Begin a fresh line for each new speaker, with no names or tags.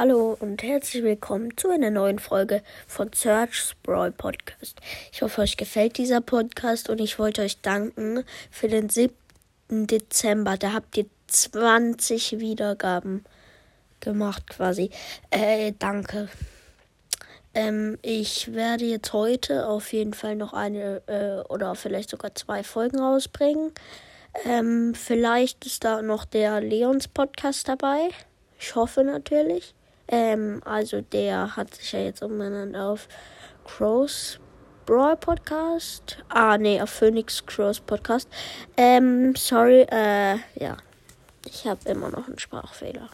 Hallo und herzlich willkommen zu einer neuen Folge von Search Brawl Podcast. Ich hoffe, euch gefällt dieser Podcast und ich wollte euch danken für den 7. Dezember. Da habt ihr 20 Wiedergaben gemacht quasi. Äh, danke. Ähm, ich werde jetzt heute auf jeden Fall noch eine äh, oder vielleicht sogar zwei Folgen rausbringen. Ähm, vielleicht ist da noch der Leons Podcast dabei. Ich hoffe natürlich. Ähm, also der hat sich ja jetzt umbenannt auf Crows Brawl Podcast. Ah, nee, auf Phoenix Crows Podcast. Ähm, sorry, äh, ja. Ich habe immer noch einen Sprachfehler.